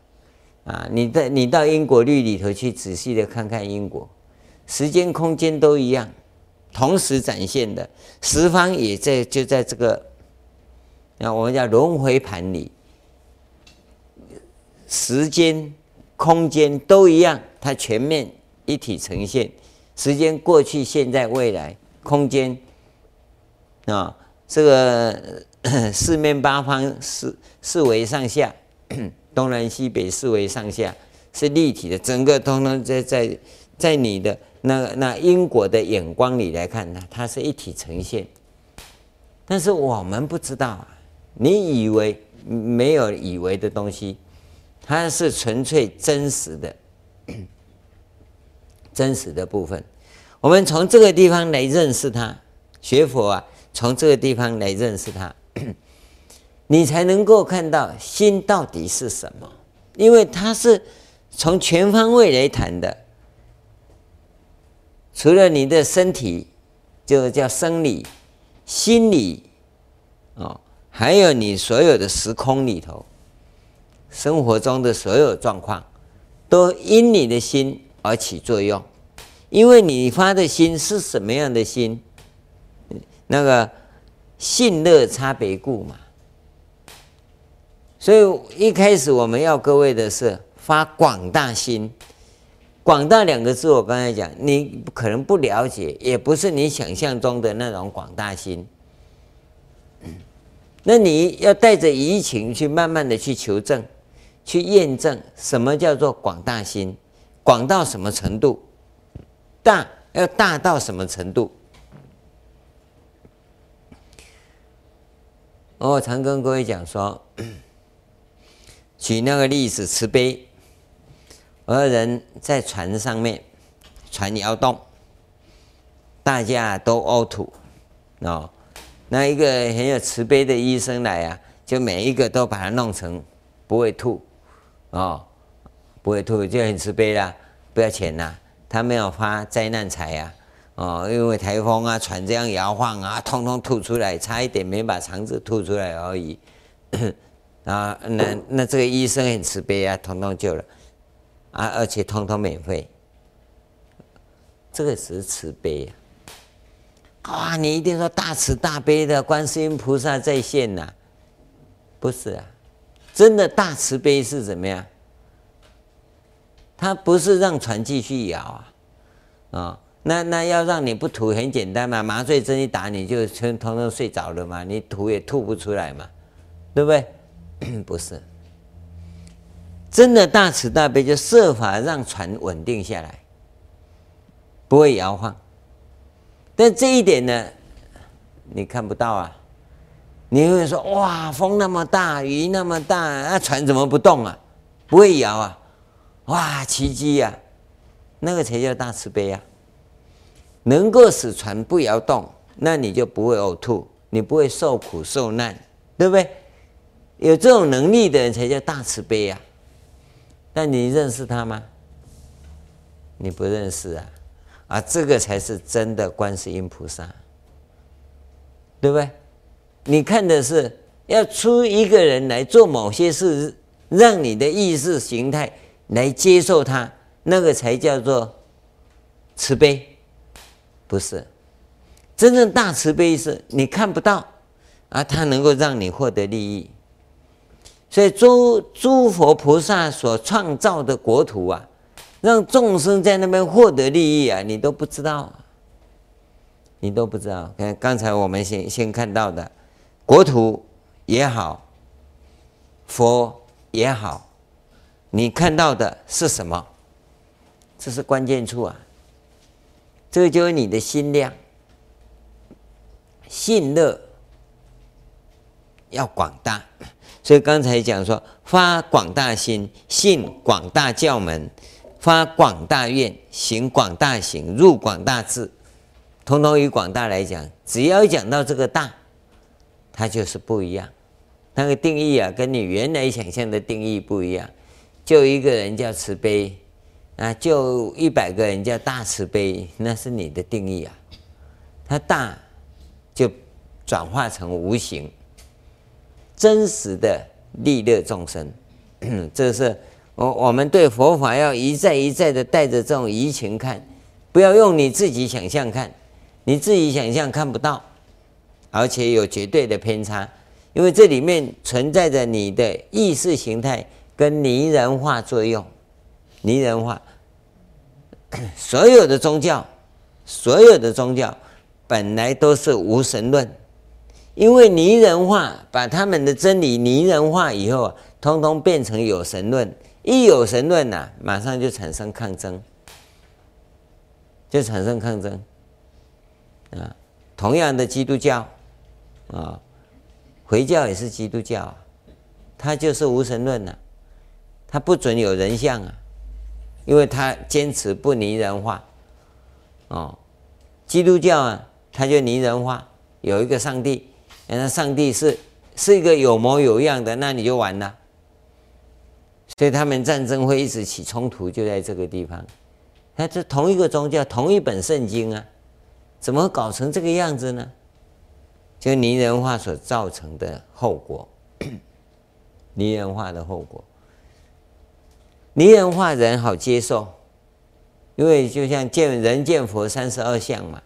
Speaker 1: 啊，你在你到因果律里头去仔细的看看因果。时间、空间都一样，同时展现的十方也在就在这个，那我们叫轮回盘里，时间、空间都一样，它全面一体呈现。时间过去、现在、未来，空间啊，这个 四面八方四四维上下，东南西北四维上下是立体的，整个通通在在在你的。那那因果的眼光里来看呢，它是一体呈现，但是我们不知道啊。你以为没有以为的东西，它是纯粹真实的，真实的部分。我们从这个地方来认识它，学佛啊，从这个地方来认识它，你才能够看到心到底是什么，因为它是从全方位来谈的。除了你的身体，就叫生理、心理，哦，还有你所有的时空里头，生活中的所有状况，都因你的心而起作用。因为你发的心是什么样的心，那个性乐差别故嘛。所以一开始我们要各位的是发广大心。广大两个字，我刚才讲，你可能不了解，也不是你想象中的那种广大心。那你要带着移情去慢慢的去求证，去验证什么叫做广大心，广到什么程度，大要大到什么程度。我常跟各位讲说，举那个例子，慈悲，而人在船上面，船摇动，大家都呕吐，哦，那一个很有慈悲的医生来啊，就每一个都把它弄成不会吐，哦，不会吐就很慈悲啦，不要钱呐，他没有发灾难财呀。哦，因为台风啊，船这样摇晃啊，通通吐出来，差一点没把肠子吐出来而已。啊，那那这个医生很慈悲啊，通通救了，啊，而且通通免费。这个是慈悲呀、啊！啊，你一定说大慈大悲的观世音菩萨在线呐、不是啊，真的大慈悲是怎么样？他不是让船继续摇啊，啊、那那要让你不吐很简单嘛，麻醉针一打你就全通通睡着了嘛，你吐也吐不出来嘛，对不对？不是，真的大慈大悲就设法让船稳定下来，不会摇晃。但这一点呢，你看不到啊。你会说哇，风那么大，雨那么大，那船怎么不动啊？不会摇啊？哇，奇迹呀！那个才叫大慈悲呀！能够使船不摇动，那你就不会呕吐，你不会受苦受难，对不对？有这种能力的人才叫大慈悲呀、啊。但你认识他吗？你不认识啊！啊，这个才是真的观世音菩萨，对不对？你看的是要出一个人来做某些事，让你的意识形态来接受他，那个才叫做慈悲。不是，真正大慈悲是你看不到，啊，它能够让你获得利益。所以诸诸佛菩萨所创造的国土啊，让众生在那边获得利益啊，你都不知道，你都不知道。看刚才我们先先看到的，国土也好，佛也好，你看到的是什么？这是关键处啊。这就是你的心量，信乐要广大，所以刚才讲说发广大心，信广大教门，发广大愿，行广大行，入广大智，通通以广大来讲，只要讲到这个大，它就是不一样。那个定义啊，跟你原来想象的定义不一样。就一个人叫慈悲。啊，就一百个人叫大慈悲，那是你的定义啊。它大，就转化成无形，真实的利乐众生。这是我我们对佛法要一再一再的带着这种移情看，不要用你自己想象看，你自己想象看不到，而且有绝对的偏差，因为这里面存在着你的意识形态跟拟人化作用。拟人化，所有的宗教，所有的宗教本来都是无神论，因为拟人化，把他们的真理拟人化以后啊，通通变成有神论。一有神论呐，马上就产生抗争，就产生抗争啊。同样的基督教啊，回教也是基督教啊，他就是无神论呐，他不准有人像啊。因为他坚持不拟人化，哦，基督教啊，他就拟人化，有一个上帝，那上帝是是一个有模有样的，那你就完了。所以他们战争会一直起冲突，就在这个地方。那这同一个宗教，同一本圣经啊，怎么搞成这个样子呢？就拟人化所造成的后果，拟人化的后果。拟人化人好接受，因为就像见人见佛三十二相嘛，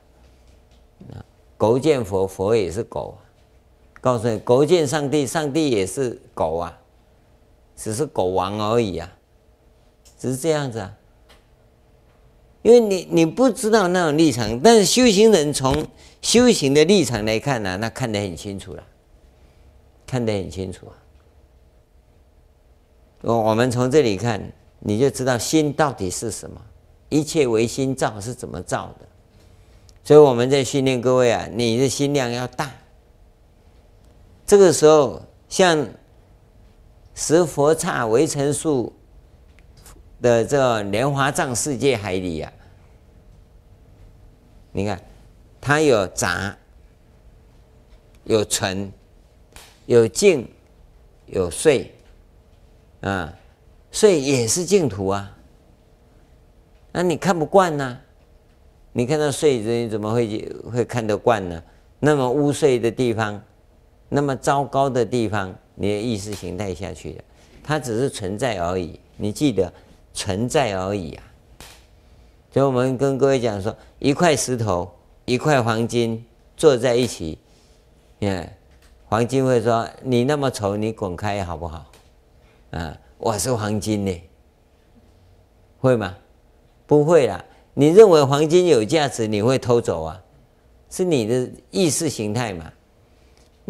Speaker 1: 狗见佛，佛也是狗，告诉你狗见上帝，上帝也是狗啊，只是狗王而已啊，只是这样子啊。因为你你不知道那种立场，但是修行人从修行的立场来看呢、那看得很清楚了，看得很清楚啊。我我们从这里看，你就知道心到底是什么，一切唯心造是怎么造的。所以我们在训练各位啊，你的心量要大。这个时候，像十佛刹围城树的这个莲花藏世界海里啊，你看，它有杂，有纯，有净，有碎，啊，碎也是净土啊。那你看不惯呢、你看到碎子，你怎么会会看得惯呢？那么污秽的地方，那么糟糕的地方，你的意识形态下去了，它只是存在而已。你记得存在而已啊。所以我们跟各位讲说，一块石头，一块黄金坐在一起，嗯，黄金会说：“你那么丑，你滚开好不好？”啊，我是黄金呢，会吗？不会啦。你认为黄金有价值，你会偷走啊？是你的意识形态嘛？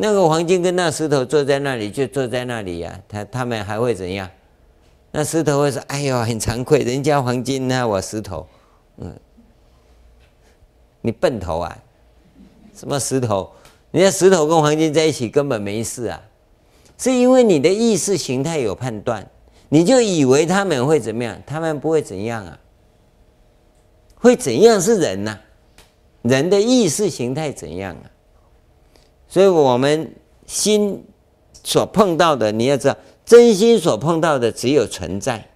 Speaker 1: 那个黄金跟那石头坐在那里，就坐在那里呀、他他们还会怎样？那石头会说：“哎呦，很惭愧，人家黄金呢，我石头。”嗯，你笨头啊？什么石头？人家石头跟黄金在一起根本没事啊，是因为你的意识形态有判断，你就以为他们会怎么样？他们不会怎样啊？会怎样是人呐、人的意识形态怎样啊？所以我们心所碰到的，你要知道，真心所碰到的只有存在。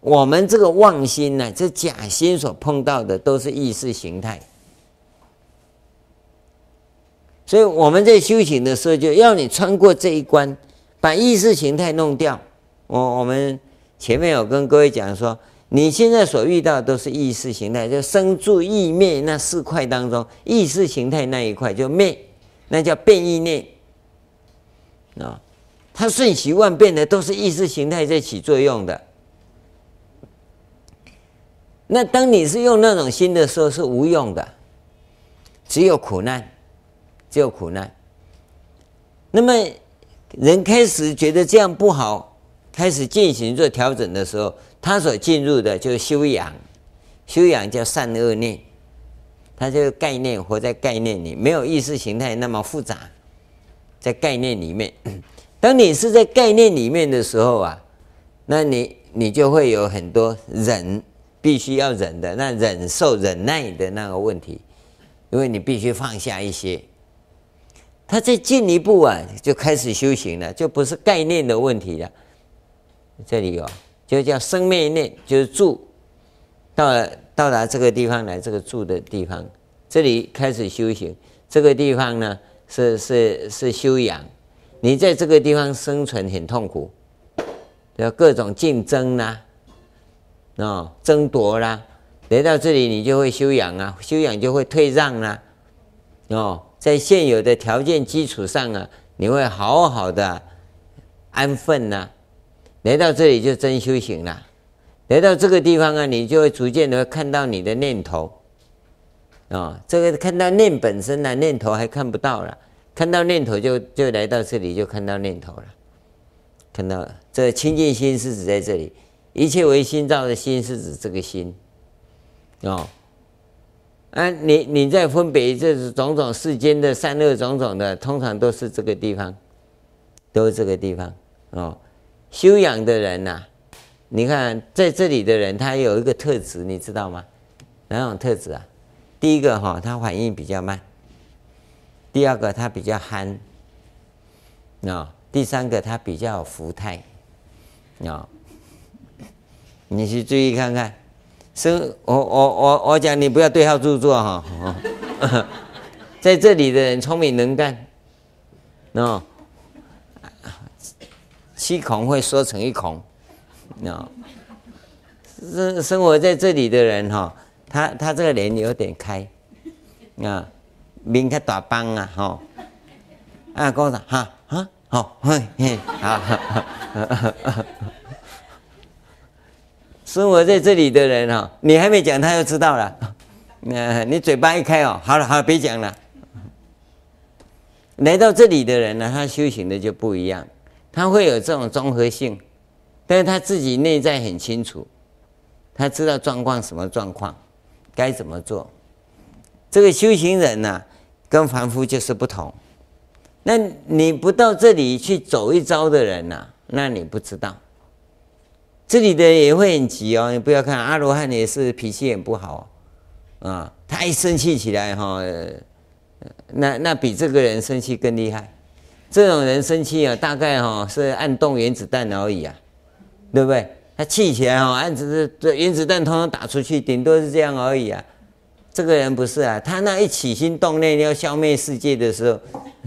Speaker 1: 我们这个妄心呢，这假心所碰到的都是意识形态。所以我们在修行的时候，就要你穿过这一关，把意识形态弄掉。我我们前面有跟各位讲说。你现在所遇到的都是意识形态，就生住意灭那四块当中，意识形态那一块就灭，那叫变异念啊。它瞬息万变的，都是意识形态在起作用的。那当你是用那种心的时候，是无用的，只有苦难，只有苦难。那么人开始觉得这样不好，开始进行做调整的时候。他所进入的就是修养，修养叫善恶念，它这个概念活在概念里，没有意识形态那么复杂，在概念里面。当你是在概念里面的时候啊，那你你就会有很多忍，必须要忍的，那忍受忍耐的那个问题，因为你必须放下一些。他再进一步啊，就开始修行了，就不是概念的问题了。这里有。就叫生灭念，就是住，到了到达这个地方来，这个住的地方，这里开始修行。这个地方呢，是是是修养。你在这个地方生存很痛苦，要各种竞争啦，哦，争夺啦。来到这里，你就会修养啊，修养就会退让啦，哦，在现有的条件基础上啊，你会好好的安分呐。来到这里就真修行了。来到这个地方啊，你就会逐渐的看到你的念头啊、这个看到念本身呢、念头还看不到了。看到念头就就来到这里就看到念头了。看到了这清净心是指在这里，一切唯心造的心是指这个心哦。啊，你你在分别这种种世间的善恶种种的，通常都是这个地方，都是这个地方哦。修养的人呐、你看在这里的人，他有一个特质，你知道吗？哪种特质啊？第一个哈，他反应比较慢；第二个，他比较憨；啊，第三个，他比较福态。啊，你去注意看看。生，我我我我讲，你不要对号入座哈。在这里的人聪明能干，喏。七孔会缩成一孔，啊，生生活在这里的人哈，他他这个脸有点开，啊，面开大帮啊，哈，啊，讲啥哈哈，好，嘿嘿，好，生活在这里的人哈，你还没讲他就知道了，那你嘴巴一开哦，好了好了，别讲了。来到这里的人呢，他修行的就不一样。他会有这种综合性，但是他自己内在很清楚，他知道状况什么状况，该怎么做。这个修行人呢、跟凡夫就是不同。那你不到这里去走一遭的人呐、那你不知道。这里的人也会很急哦，你不要看阿罗汉也是脾气很不好啊，他一生气起来哈，那那比这个人生气更厉害。这种人生气啊，大概哈是按动原子弹而已啊，对不对？他气起来哈，按只是这原子弹通通打出去，顶多是这样而已啊。这个人不是啊，他那一起心动念要消灭世界的时候。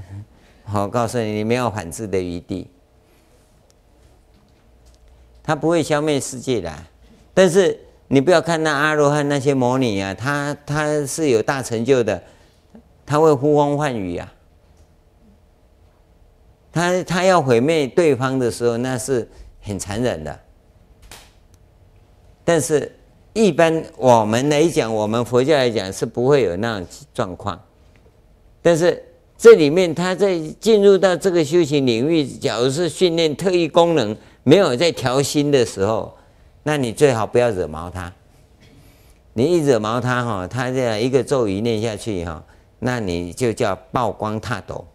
Speaker 1: 好，告诉你，你没有反制的余地。他不会消灭世界的，但是你不要看那阿罗汉那些魔女啊，他他是有大成就的，他会呼风唤雨啊。他他要毁灭对方的时候，那是很残忍的。但是，一般我们来讲，我们佛教来讲是不会有那种状况，但是。这里面，他在进入到这个修行领域，假如是训练特异功能没有在调心的时候，那你最好不要惹毛他。你一惹毛他哈，他这样一个咒语念下去哈，那你就叫曝光挞斗。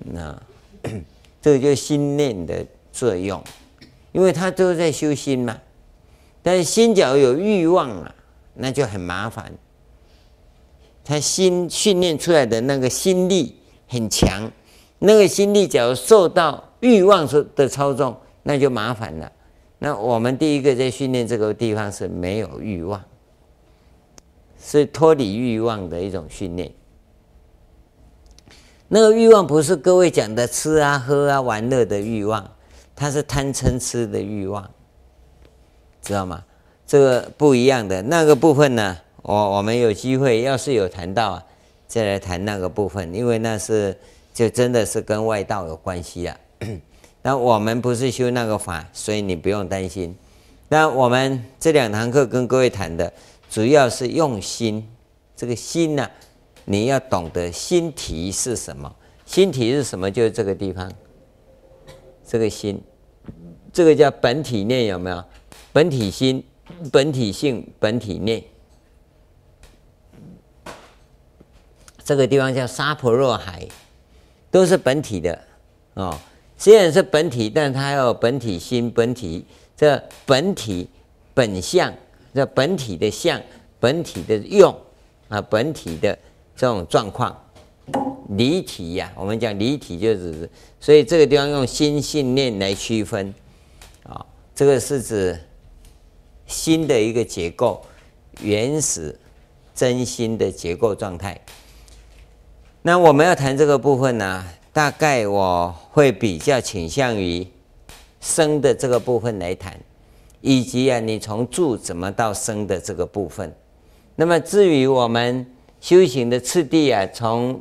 Speaker 1: 那 这个就心念的作用，因为他都在修心嘛。但是心假如有欲望啊，那就很麻烦。他心训练出来的那个心力很强，那个心力假如受到欲望所的操纵，那就麻烦了。那我们第一个在训练这个地方是没有欲望，是脱离欲望的一种训练。那个欲望不是各位讲的吃啊、喝啊、玩乐的欲望，它是贪嗔痴的欲望，知道吗？这个不一样的那个部分呢？我我们有机会，要是有谈到啊，再来谈那个部分，因为那是就真的是跟外道有关系了。那我们不是修那个法，所以你不用担心。那我们这两堂课跟各位谈的，主要是用心。这个心呢、你要懂得心体是什么？心体是什么？就是这个地方，这个心，这个叫本体念，有没有？本体心、本体性、本体念。这个地方叫沙婆若海，都是本体的哦。虽然是本体，但它要有本体心、本体这本体本相、这本体的相、本体的用啊，本体的这种状况，离体呀、我们讲离体就是，所以这个地方用心信念来区分啊、这个是指心的一个结构，原始真心的结构状态。那我们要谈这个部分呢、大概我会比较倾向于生的这个部分来谈，以及啊，你从住怎么到生的这个部分。那么至于我们修行的次第啊，从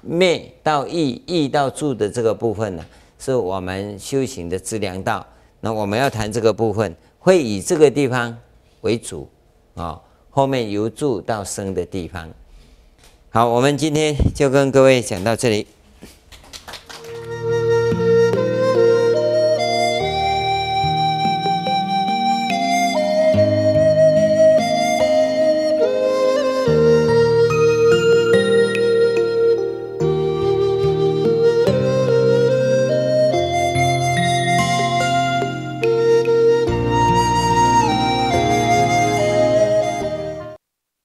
Speaker 1: 灭到意，意到住的这个部分呢、是我们修行的资粮道。那我们要谈这个部分，会以这个地方为主啊、后面由住到生的地方。好，我们今天就跟各位讲到这里。